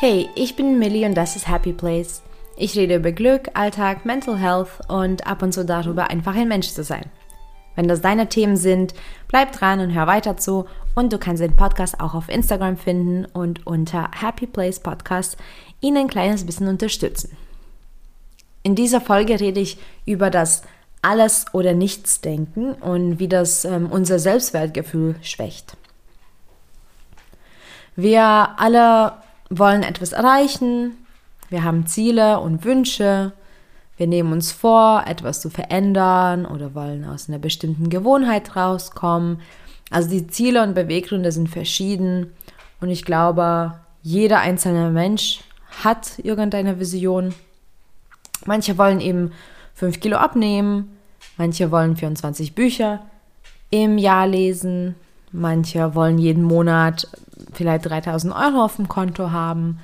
Hey, ich bin Millie und das ist Happy Place. Ich rede über Glück, Alltag, Mental Health und ab und zu darüber, einfach ein Mensch zu sein. Wenn das deine Themen sind, bleib dran und hör weiter zu. Und du kannst den Podcast auch auf Instagram finden und unter Happy Place Podcast ihn ein kleines bisschen unterstützen. In dieser Folge rede ich über das Alles- oder Nichts-Denken und wie das ähm, unser Selbstwertgefühl schwächt. Wir alle wollen etwas erreichen, wir haben Ziele und Wünsche, wir nehmen uns vor, etwas zu verändern oder wollen aus einer bestimmten Gewohnheit rauskommen. Also die Ziele und Beweggründe sind verschieden. Und ich glaube, jeder einzelne Mensch hat irgendeine Vision. Manche wollen eben 5 Kilo abnehmen, manche wollen 24 Bücher im Jahr lesen, manche wollen jeden Monat vielleicht 3000 Euro auf dem Konto haben,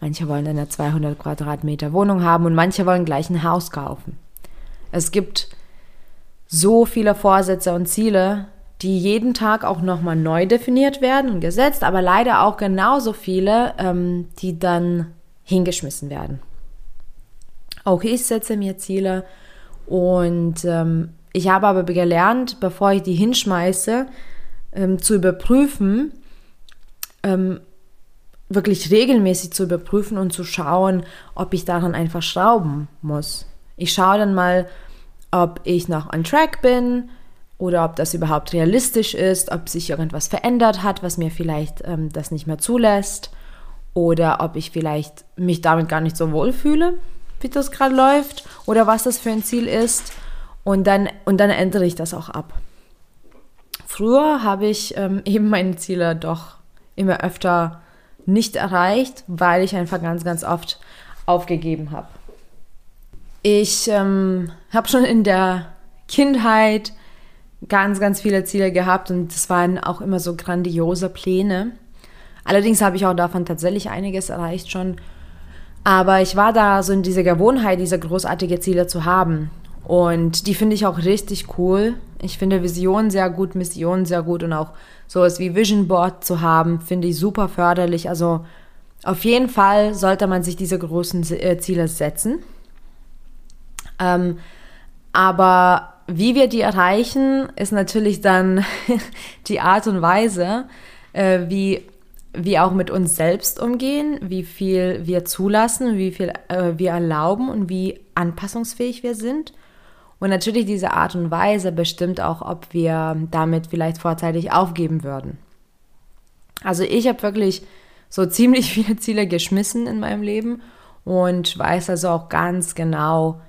manche wollen eine 200 Quadratmeter Wohnung haben und manche wollen gleich ein Haus kaufen. Es gibt so viele Vorsätze und Ziele, die jeden Tag auch nochmal neu definiert werden und gesetzt, aber leider auch genauso viele, ähm, die dann hingeschmissen werden. Auch ich setze mir Ziele und ähm, ich habe aber gelernt, bevor ich die hinschmeiße, ähm, zu überprüfen, ähm, wirklich regelmäßig zu überprüfen und zu schauen, ob ich daran einfach schrauben muss. Ich schaue dann mal, ob ich noch on track bin oder ob das überhaupt realistisch ist, ob sich irgendwas verändert hat, was mir vielleicht ähm, das nicht mehr zulässt oder ob ich vielleicht mich damit gar nicht so wohl fühle, wie das gerade läuft oder was das für ein Ziel ist und dann, und dann ändere ich das auch ab. Früher habe ich ähm, eben meine Ziele doch immer öfter nicht erreicht, weil ich einfach ganz, ganz oft aufgegeben habe. Ich ähm, habe schon in der Kindheit ganz, ganz viele Ziele gehabt und das waren auch immer so grandiose Pläne. Allerdings habe ich auch davon tatsächlich einiges erreicht schon. Aber ich war da so in dieser Gewohnheit, diese großartige Ziele zu haben. Und die finde ich auch richtig cool. Ich finde Visionen sehr gut, Missionen sehr gut und auch sowas wie Vision Board zu haben, finde ich super förderlich. Also auf jeden Fall sollte man sich diese großen äh, Ziele setzen. Ähm, aber wie wir die erreichen, ist natürlich dann die Art und Weise, äh, wie wir auch mit uns selbst umgehen, wie viel wir zulassen, wie viel äh, wir erlauben und wie anpassungsfähig wir sind. Und natürlich diese Art und Weise bestimmt auch, ob wir damit vielleicht vorzeitig aufgeben würden. Also ich habe wirklich so ziemlich viele Ziele geschmissen in meinem Leben und weiß also auch ganz genau,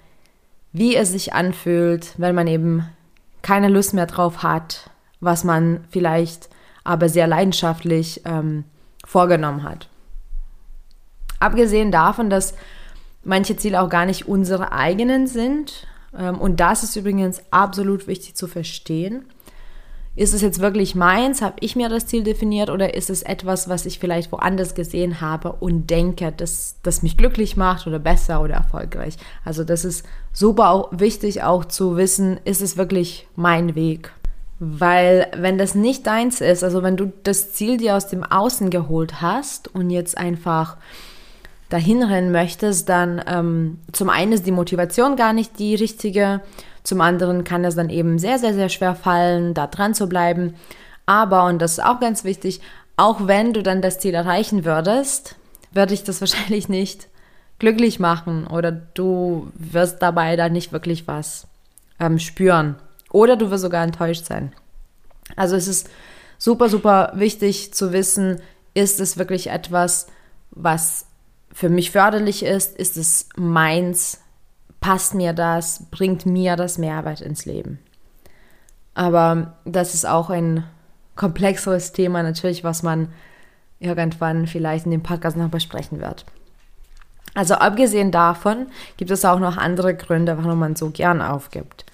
wie es sich anfühlt, wenn man eben keine Lust mehr drauf hat, was man vielleicht aber sehr leidenschaftlich ähm, vorgenommen hat. Abgesehen davon, dass manche Ziele auch gar nicht unsere eigenen sind, und das ist übrigens absolut wichtig zu verstehen. Ist es jetzt wirklich meins? Habe ich mir das Ziel definiert oder ist es etwas, was ich vielleicht woanders gesehen habe und denke, dass das mich glücklich macht oder besser oder erfolgreich? Also das ist super auch wichtig auch zu wissen, ist es wirklich mein Weg? Weil wenn das nicht deins ist, also wenn du das Ziel dir aus dem Außen geholt hast und jetzt einfach dahin rennen möchtest, dann ähm, zum einen ist die Motivation gar nicht die richtige, zum anderen kann es dann eben sehr, sehr, sehr schwer fallen, da dran zu bleiben. Aber, und das ist auch ganz wichtig, auch wenn du dann das Ziel erreichen würdest, würde ich das wahrscheinlich nicht glücklich machen oder du wirst dabei dann nicht wirklich was ähm, spüren oder du wirst sogar enttäuscht sein. Also es ist super, super wichtig zu wissen, ist es wirklich etwas, was für mich förderlich ist, ist es meins, passt mir das, bringt mir das Mehrwert ins Leben. Aber das ist auch ein komplexeres Thema natürlich, was man irgendwann vielleicht in dem Podcast noch besprechen wird. Also abgesehen davon gibt es auch noch andere Gründe, warum man so gern aufgibt.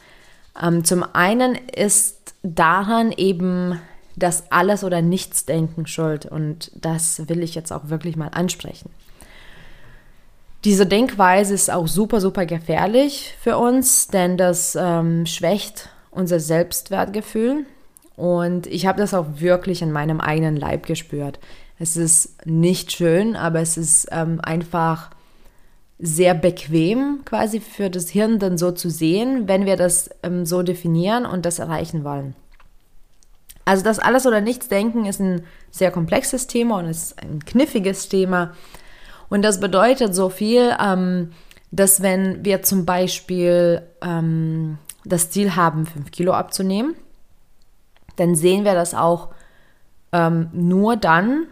Ähm, zum einen ist daran eben das Alles- oder Nichts-Denken schuld und das will ich jetzt auch wirklich mal ansprechen. Diese Denkweise ist auch super, super gefährlich für uns, denn das ähm, schwächt unser Selbstwertgefühl. Und ich habe das auch wirklich in meinem eigenen Leib gespürt. Es ist nicht schön, aber es ist ähm, einfach sehr bequem quasi für das Hirn dann so zu sehen, wenn wir das ähm, so definieren und das erreichen wollen. Also das alles oder nichts denken ist ein sehr komplexes Thema und ist ein kniffiges Thema. Und das bedeutet so viel, ähm, dass wenn wir zum Beispiel ähm, das Ziel haben, 5 Kilo abzunehmen, dann sehen wir das auch ähm, nur dann,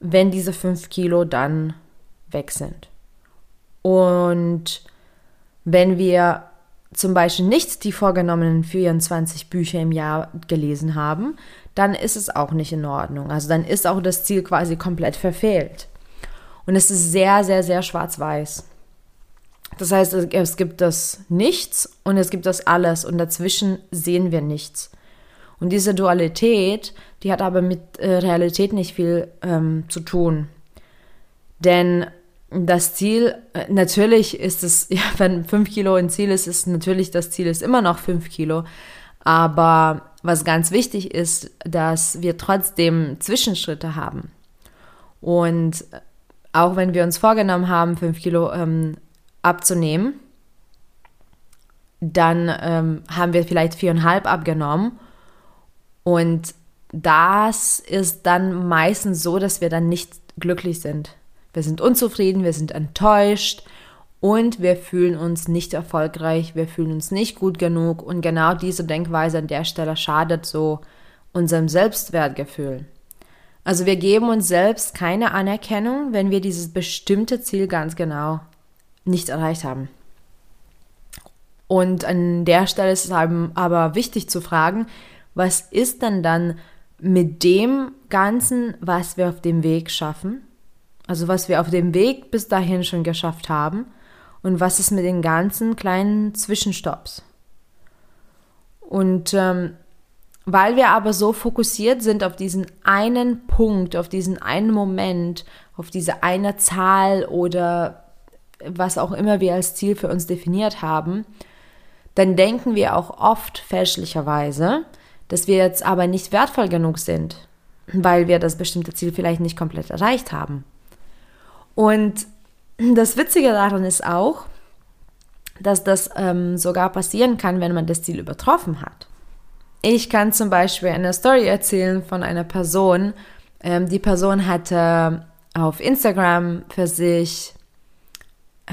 wenn diese 5 Kilo dann weg sind. Und wenn wir zum Beispiel nicht die vorgenommenen 24 Bücher im Jahr gelesen haben, dann ist es auch nicht in Ordnung. Also dann ist auch das Ziel quasi komplett verfehlt. Und es ist sehr, sehr, sehr schwarz-weiß. Das heißt, es gibt das Nichts und es gibt das Alles und dazwischen sehen wir nichts. Und diese Dualität, die hat aber mit äh, Realität nicht viel ähm, zu tun. Denn das Ziel, äh, natürlich ist es, ja, wenn fünf Kilo ein Ziel ist, ist natürlich das Ziel ist immer noch fünf Kilo. Aber was ganz wichtig ist, dass wir trotzdem Zwischenschritte haben. Und auch wenn wir uns vorgenommen haben, fünf Kilo ähm, abzunehmen, dann ähm, haben wir vielleicht viereinhalb abgenommen. Und das ist dann meistens so, dass wir dann nicht glücklich sind. Wir sind unzufrieden, wir sind enttäuscht und wir fühlen uns nicht erfolgreich, wir fühlen uns nicht gut genug und genau diese Denkweise an der Stelle schadet so unserem Selbstwertgefühl. Also wir geben uns selbst keine Anerkennung, wenn wir dieses bestimmte Ziel ganz genau nicht erreicht haben. Und an der Stelle ist es aber wichtig zu fragen, was ist denn dann mit dem Ganzen, was wir auf dem Weg schaffen? Also was wir auf dem Weg bis dahin schon geschafft haben und was ist mit den ganzen kleinen Zwischenstopps. Und ähm, weil wir aber so fokussiert sind auf diesen einen Punkt, auf diesen einen Moment, auf diese eine Zahl oder was auch immer wir als Ziel für uns definiert haben, dann denken wir auch oft fälschlicherweise, dass wir jetzt aber nicht wertvoll genug sind, weil wir das bestimmte Ziel vielleicht nicht komplett erreicht haben. Und das Witzige daran ist auch, dass das ähm, sogar passieren kann, wenn man das Ziel übertroffen hat. Ich kann zum Beispiel eine Story erzählen von einer Person. Ähm, die Person hatte auf Instagram für sich,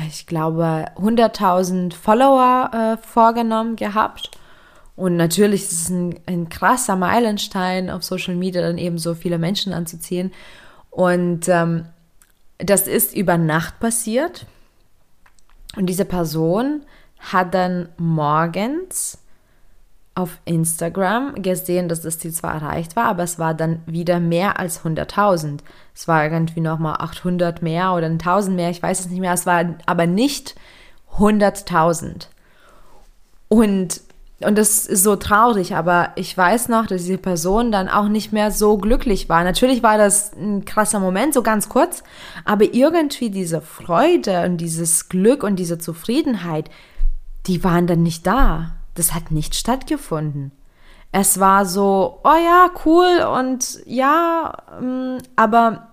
ich glaube, 100.000 Follower äh, vorgenommen gehabt. Und natürlich ist es ein, ein krasser Meilenstein auf Social Media, dann eben so viele Menschen anzuziehen. Und ähm, das ist über Nacht passiert. Und diese Person hat dann morgens auf Instagram gesehen, dass das Ziel zwar erreicht war, aber es war dann wieder mehr als 100.000. Es war irgendwie nochmal 800 mehr oder 1000 mehr, ich weiß es nicht mehr. Es war aber nicht 100.000. Und und das ist so traurig, aber ich weiß noch, dass diese Person dann auch nicht mehr so glücklich war. Natürlich war das ein krasser Moment, so ganz kurz, aber irgendwie diese Freude und dieses Glück und diese Zufriedenheit, die waren dann nicht da. Das hat nicht stattgefunden. Es war so, oh ja, cool und ja, mm, aber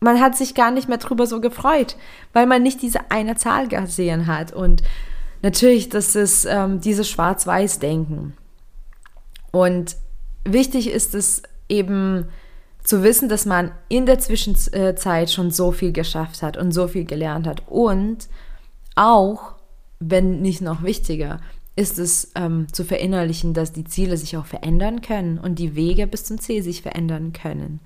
man hat sich gar nicht mehr drüber so gefreut, weil man nicht diese eine Zahl gesehen hat und natürlich, das ist ähm, dieses Schwarz-Weiß-Denken. Und wichtig ist es eben zu wissen, dass man in der Zwischenzeit schon so viel geschafft hat und so viel gelernt hat. Und auch, wenn nicht noch wichtiger, ist es ähm, zu verinnerlichen, dass die Ziele sich auch verändern können und die Wege bis zum Ziel sich verändern können.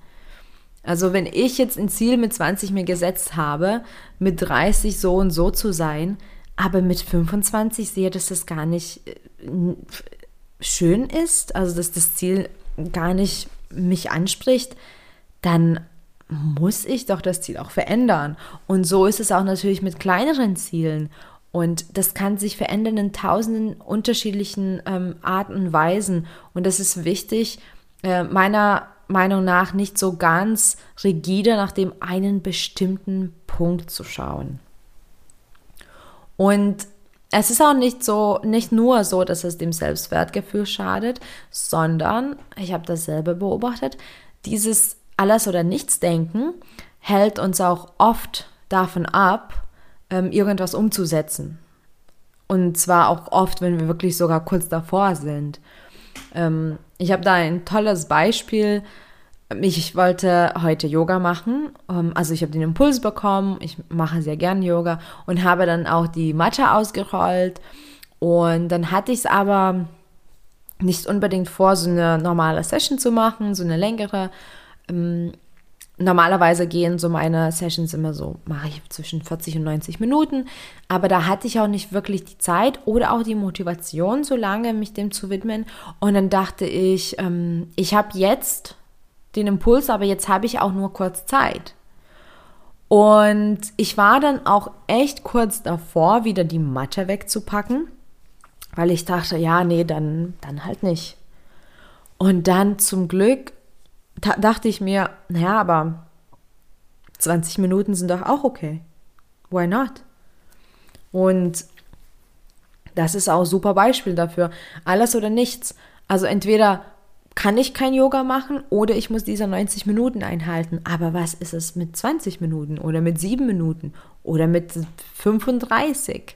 Also wenn ich jetzt ein Ziel mit 20 mir gesetzt habe, mit 30 so und so zu sein, aber mit 25 sehe, dass das gar nicht äh, schön ist, also dass das Ziel gar nicht mich anspricht, dann muss ich doch das Ziel auch verändern. Und so ist es auch natürlich mit kleineren Zielen. Und das kann sich verändern in tausenden unterschiedlichen ähm, Arten und Weisen. Und das ist wichtig, äh, meiner Meinung nach nicht so ganz rigide nach dem einen bestimmten Punkt zu schauen. Und es ist auch nicht so, nicht nur so, dass es dem Selbstwertgefühl schadet, sondern, ich habe dasselbe beobachtet, dieses alles oder nichts denken hält uns auch oft davon ab, ähm, irgendwas umzusetzen. Und zwar auch oft, wenn wir wirklich sogar kurz davor sind. Ähm, ich habe da ein tolles Beispiel. Ich wollte heute Yoga machen. Ähm, also ich habe den Impuls bekommen. Ich mache sehr gern Yoga und habe dann auch die Matte ausgerollt. Und dann hatte ich es aber nicht unbedingt vor, so eine normale Session zu machen, so eine längere. Normalerweise gehen so meine Sessions immer so, mache ich zwischen 40 und 90 Minuten, aber da hatte ich auch nicht wirklich die Zeit oder auch die Motivation, so lange mich dem zu widmen. Und dann dachte ich, ähm, ich habe jetzt den Impuls, aber jetzt habe ich auch nur kurz Zeit. Und ich war dann auch echt kurz davor, wieder die Matte wegzupacken weil ich dachte, ja, nee, dann, dann halt nicht. Und dann zum Glück dachte ich mir, naja, aber 20 Minuten sind doch auch okay. Why not? Und das ist auch ein super Beispiel dafür. Alles oder nichts. Also entweder kann ich kein Yoga machen oder ich muss diese 90 Minuten einhalten. Aber was ist es mit 20 Minuten oder mit 7 Minuten oder mit 35?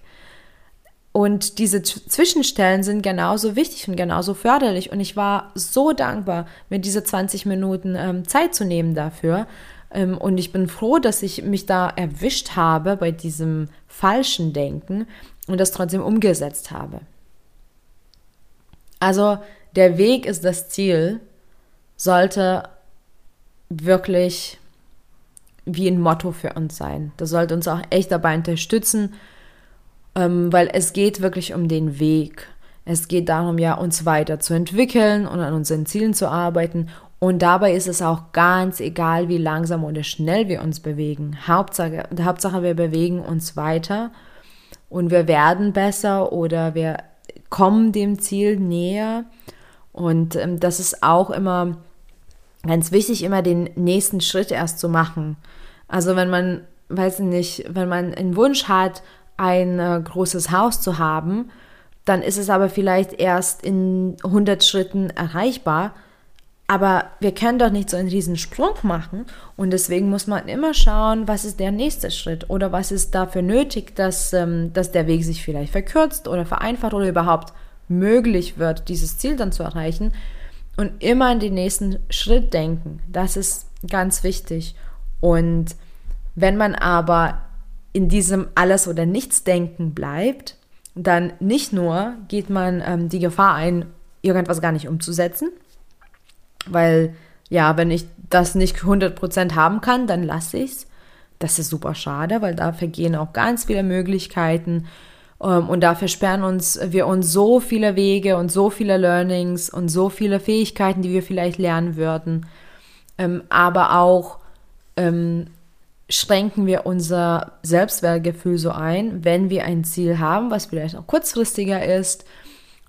Und diese Zwischenstellen sind genauso wichtig und genauso förderlich. Und ich war so dankbar, mir diese 20 Minuten ähm, Zeit zu nehmen dafür. Ähm, und ich bin froh, dass ich mich da erwischt habe bei diesem falschen Denken und das trotzdem umgesetzt habe. Also der Weg ist das Ziel, sollte wirklich wie ein Motto für uns sein. Das sollte uns auch echt dabei unterstützen, ähm, weil es geht wirklich um den Weg. Es geht darum, ja, uns weiterzuentwickeln und an unseren Zielen zu arbeiten. Und dabei ist es auch ganz egal, wie langsam oder schnell wir uns bewegen. Hauptsache, Hauptsache, wir bewegen uns weiter und wir werden besser oder wir kommen dem Ziel näher. Und ähm, das ist auch immer ganz wichtig, immer den nächsten Schritt erst zu machen. Also wenn man, weiß nicht, wenn man einen Wunsch hat, ein äh, großes Haus zu haben, dann ist es aber vielleicht erst in 100 Schritten erreichbar. Aber wir können doch nicht so einen riesen Sprung machen und deswegen muss man immer schauen, was ist der nächste Schritt oder was ist dafür nötig, dass, ähm, dass der Weg sich vielleicht verkürzt oder vereinfacht oder überhaupt möglich wird, dieses Ziel dann zu erreichen und immer an den nächsten Schritt denken. Das ist ganz wichtig. Und wenn man aber in diesem Alles- oder Nichts-Denken bleibt, dann nicht nur geht man ähm, die Gefahr ein, irgendwas gar nicht umzusetzen, weil ja, wenn ich das nicht 100% haben kann, dann lasse ich es. Das ist super schade, weil da vergehen auch ganz viele Möglichkeiten ähm, und da versperren uns wir uns so viele Wege und so viele Learnings und so viele Fähigkeiten, die wir vielleicht lernen würden. Ähm, aber auch ähm, schränken wir unser Selbstwertgefühl so ein, wenn wir ein Ziel haben, was vielleicht auch kurzfristiger ist,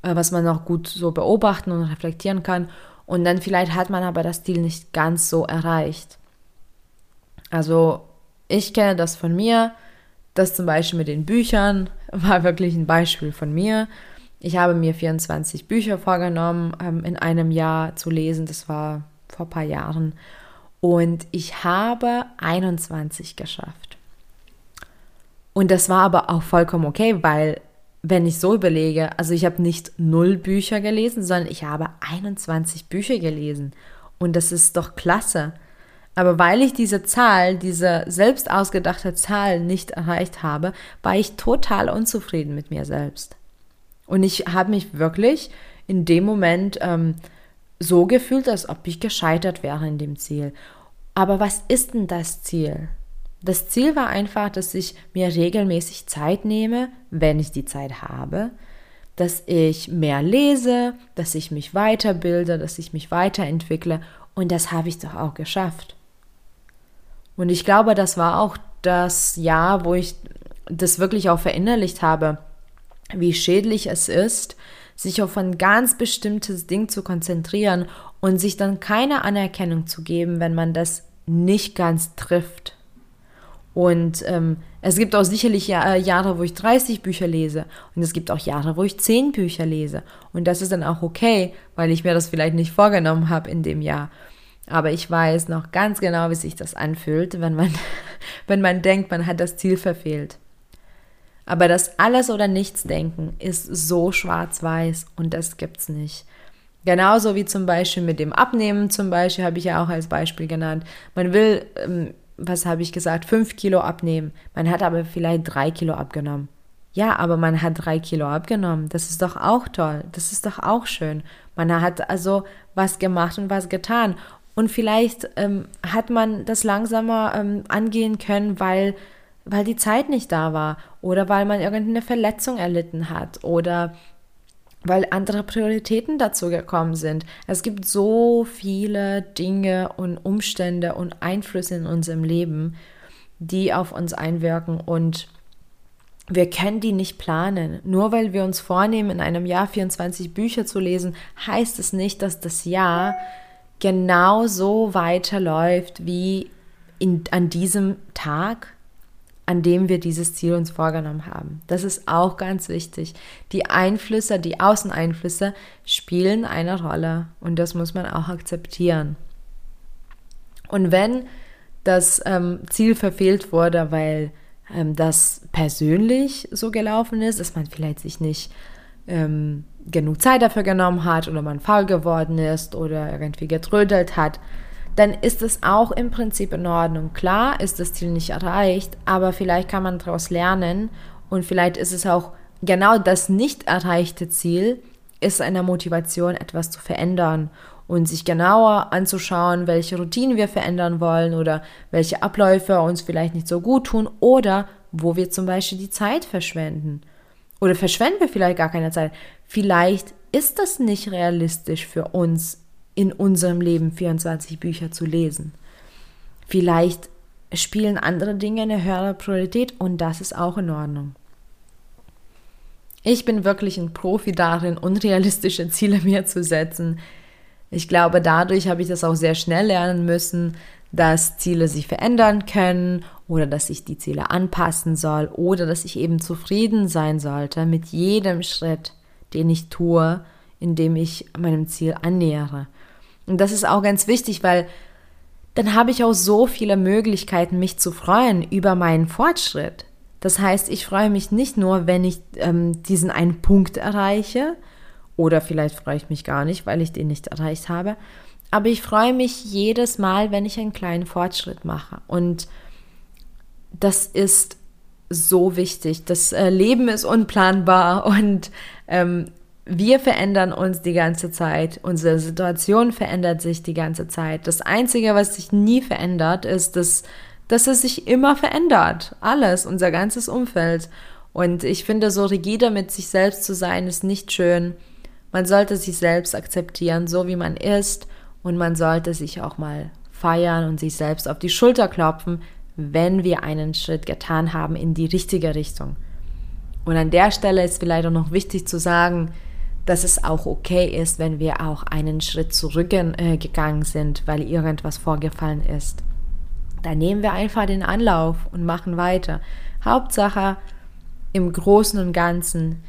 äh, was man auch gut so beobachten und reflektieren kann. Und dann vielleicht hat man aber das Ziel nicht ganz so erreicht. Also ich kenne das von mir. Das zum Beispiel mit den Büchern war wirklich ein Beispiel von mir. Ich habe mir 24 Bücher vorgenommen, ähm, in einem Jahr zu lesen. Das war vor ein paar Jahren. Und ich habe 21 geschafft. Und das war aber auch vollkommen okay, weil wenn ich so überlege, also ich habe nicht null Bücher gelesen, sondern ich habe 21 Bücher gelesen. Und das ist doch klasse. Aber weil ich diese Zahl, diese selbst ausgedachte Zahl nicht erreicht habe, war ich total unzufrieden mit mir selbst. Und ich habe mich wirklich in dem Moment ähm, so gefühlt, als ob ich gescheitert wäre in dem Ziel. Aber was ist denn das Ziel? Das Ziel war einfach, dass ich mir regelmäßig Zeit nehme, wenn ich die Zeit habe, dass ich mehr lese, dass ich mich weiterbilde, dass ich mich weiterentwickle und das habe ich doch auch geschafft. Und ich glaube, das war auch das Jahr, wo ich das wirklich auch verinnerlicht habe, wie schädlich es ist, sich auf ein ganz bestimmtes Ding zu konzentrieren und sich dann keine Anerkennung zu geben, wenn man das nicht ganz trifft. Und ähm, es gibt auch sicherlich äh, Jahre, wo ich 30 Bücher lese. Und es gibt auch Jahre, wo ich 10 Bücher lese. Und das ist dann auch okay, weil ich mir das vielleicht nicht vorgenommen habe in dem Jahr. Aber ich weiß noch ganz genau, wie sich das anfühlt, wenn man, wenn man denkt, man hat das Ziel verfehlt. Aber das Alles- oder Nichts-Denken ist so schwarz-weiß und das gibt's nicht. Genauso wie zum Beispiel mit dem Abnehmen, zum Beispiel habe ich ja auch als Beispiel genannt. Man will, ähm, was habe ich gesagt, fünf Kilo abnehmen. Man hat aber vielleicht drei Kilo abgenommen. Ja, aber man hat drei Kilo abgenommen. Das ist doch auch toll. Das ist doch auch schön. Man hat also was gemacht und was getan. Und vielleicht ähm, hat man das langsamer ähm, angehen können, weil, weil die Zeit nicht da war oder weil man irgendeine Verletzung erlitten hat oder weil andere Prioritäten dazu gekommen sind. Es gibt so viele Dinge und Umstände und Einflüsse in unserem Leben, die auf uns einwirken und wir können die nicht planen. Nur weil wir uns vornehmen, in einem Jahr 24 Bücher zu lesen, heißt es nicht, dass das Jahr genau so weiterläuft wie in, an diesem Tag, an dem wir dieses Ziel uns vorgenommen haben. Das ist auch ganz wichtig. Die Einflüsse, die Außeneinflüsse spielen eine Rolle und das muss man auch akzeptieren. Und wenn das ähm, Ziel verfehlt wurde, weil ähm, das persönlich so gelaufen ist, dass man vielleicht sich nicht ähm, genug Zeit dafür genommen hat oder man faul geworden ist oder irgendwie getrödelt hat, dann ist es auch im Prinzip in Ordnung. Klar ist das Ziel nicht erreicht, aber vielleicht kann man daraus lernen und vielleicht ist es auch genau das nicht erreichte Ziel, ist eine Motivation, etwas zu verändern und sich genauer anzuschauen, welche Routinen wir verändern wollen oder welche Abläufe uns vielleicht nicht so gut tun oder wo wir zum Beispiel die Zeit verschwenden. Oder verschwenden wir vielleicht gar keine Zeit. Vielleicht ist das nicht realistisch für uns in unserem Leben 24 Bücher zu lesen. Vielleicht spielen andere Dinge eine höhere Priorität und das ist auch in Ordnung. Ich bin wirklich ein Profi darin, unrealistische Ziele mir zu setzen. Ich glaube, dadurch habe ich das auch sehr schnell lernen müssen, dass Ziele sich verändern können oder dass ich die Ziele anpassen soll oder dass ich eben zufrieden sein sollte mit jedem Schritt, den ich tue, indem ich meinem Ziel annähere. Und das ist auch ganz wichtig, weil dann habe ich auch so viele Möglichkeiten, mich zu freuen über meinen Fortschritt. Das heißt, ich freue mich nicht nur, wenn ich ähm, diesen einen Punkt erreiche, oder vielleicht freue ich mich gar nicht, weil ich den nicht erreicht habe, aber ich freue mich jedes Mal, wenn ich einen kleinen Fortschritt mache. Und das ist so wichtig. Das äh, Leben ist unplanbar und ähm, wir verändern uns die ganze Zeit, unsere Situation verändert sich die ganze Zeit. Das Einzige, was sich nie verändert, ist, dass, dass es sich immer verändert. Alles, unser ganzes Umfeld. Und ich finde, so rigide mit sich selbst zu sein, ist nicht schön. Man sollte sich selbst akzeptieren, so wie man ist. Und man sollte sich auch mal feiern und sich selbst auf die Schulter klopfen, wenn wir einen Schritt getan haben in die richtige Richtung. Und an der Stelle ist vielleicht auch noch wichtig zu sagen, dass es auch okay ist, wenn wir auch einen Schritt zurückgegangen äh, sind, weil irgendwas vorgefallen ist. Da nehmen wir einfach den Anlauf und machen weiter. Hauptsache, im Großen und Ganzen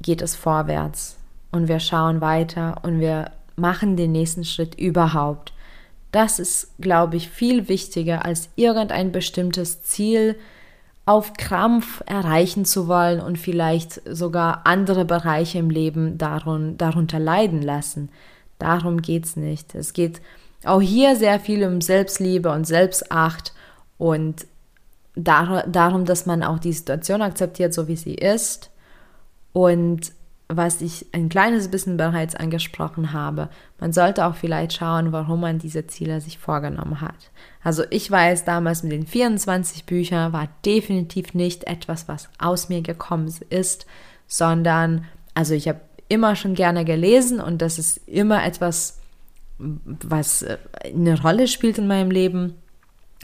geht es vorwärts und wir schauen weiter und wir machen den nächsten Schritt überhaupt. Das ist, glaube ich, viel wichtiger als irgendein bestimmtes Ziel, auf Krampf erreichen zu wollen und vielleicht sogar andere Bereiche im Leben darun, darunter leiden lassen. Darum geht es nicht. Es geht auch hier sehr viel um Selbstliebe und Selbstacht und dar darum, dass man auch die Situation akzeptiert, so wie sie ist und was ich ein kleines bisschen bereits angesprochen habe, man sollte auch vielleicht schauen, warum man diese Ziele sich vorgenommen hat. Also ich weiß damals mit den 24 Büchern war definitiv nicht etwas, was aus mir gekommen ist, sondern, also ich habe immer schon gerne gelesen und das ist immer etwas, was äh, eine Rolle spielt in meinem Leben.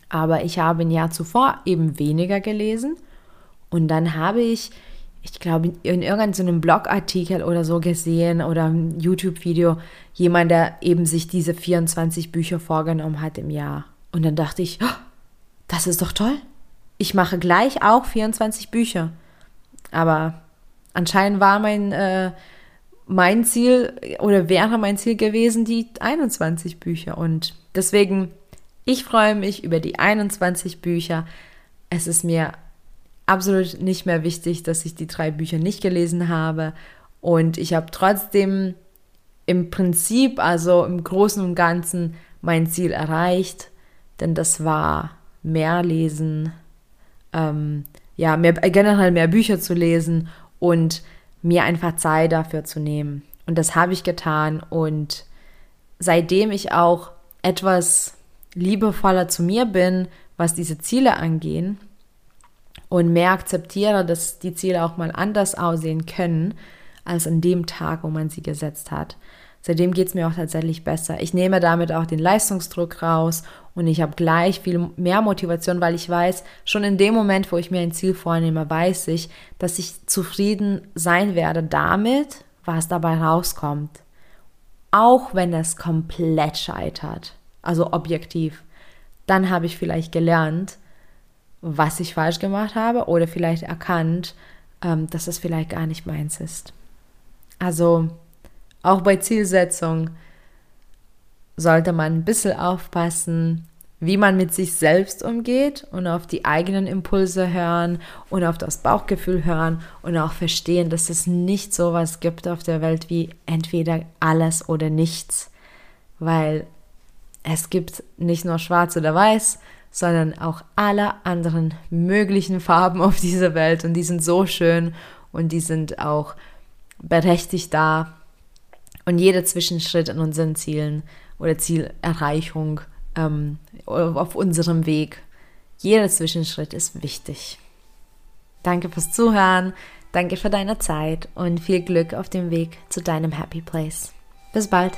Aber ich habe ein Jahr zuvor eben weniger gelesen und dann habe ich ich glaube, in irgendeinem Blogartikel oder so gesehen oder ein YouTube-Video, jemand, der eben sich diese 24 Bücher vorgenommen hat im Jahr. Und dann dachte ich, oh, das ist doch toll. Ich mache gleich auch 24 Bücher. Aber anscheinend war mein, äh, mein Ziel oder wäre mein Ziel gewesen, die 21 Bücher. Und deswegen, ich freue mich über die 21 Bücher. Es ist mir absolut nicht mehr wichtig, dass ich die drei Bücher nicht gelesen habe. Und ich habe trotzdem im Prinzip, also im Großen und Ganzen, mein Ziel erreicht. Denn das war mehr lesen, ähm, ja, mehr, generell mehr Bücher zu lesen und mir einfach Zeit dafür zu nehmen. Und das habe ich getan. Und seitdem ich auch etwas liebevoller zu mir bin, was diese Ziele angehen, und mehr akzeptiere, dass die Ziele auch mal anders aussehen können, als an dem Tag, wo man sie gesetzt hat. Seitdem geht es mir auch tatsächlich besser. Ich nehme damit auch den Leistungsdruck raus und ich habe gleich viel mehr Motivation, weil ich weiß, schon in dem Moment, wo ich mir ein Ziel vornehme, weiß ich, dass ich zufrieden sein werde damit, was dabei rauskommt. Auch wenn es komplett scheitert, also objektiv. Dann habe ich vielleicht gelernt, was ich falsch gemacht habe oder vielleicht erkannt, ähm, dass es vielleicht gar nicht meins ist. Also auch bei Zielsetzung sollte man ein bisschen aufpassen, wie man mit sich selbst umgeht und auf die eigenen Impulse hören und auf das Bauchgefühl hören und auch verstehen, dass es nicht so was gibt auf der Welt wie entweder alles oder nichts, weil es gibt nicht nur schwarz oder weiß, sondern auch alle anderen möglichen Farben auf dieser Welt und die sind so schön und die sind auch berechtigt da und jeder Zwischenschritt in unseren Zielen oder Zielerreichung ähm, auf unserem Weg, jeder Zwischenschritt ist wichtig. Danke fürs Zuhören, danke für deine Zeit und viel Glück auf dem Weg zu deinem Happy Place. Bis bald.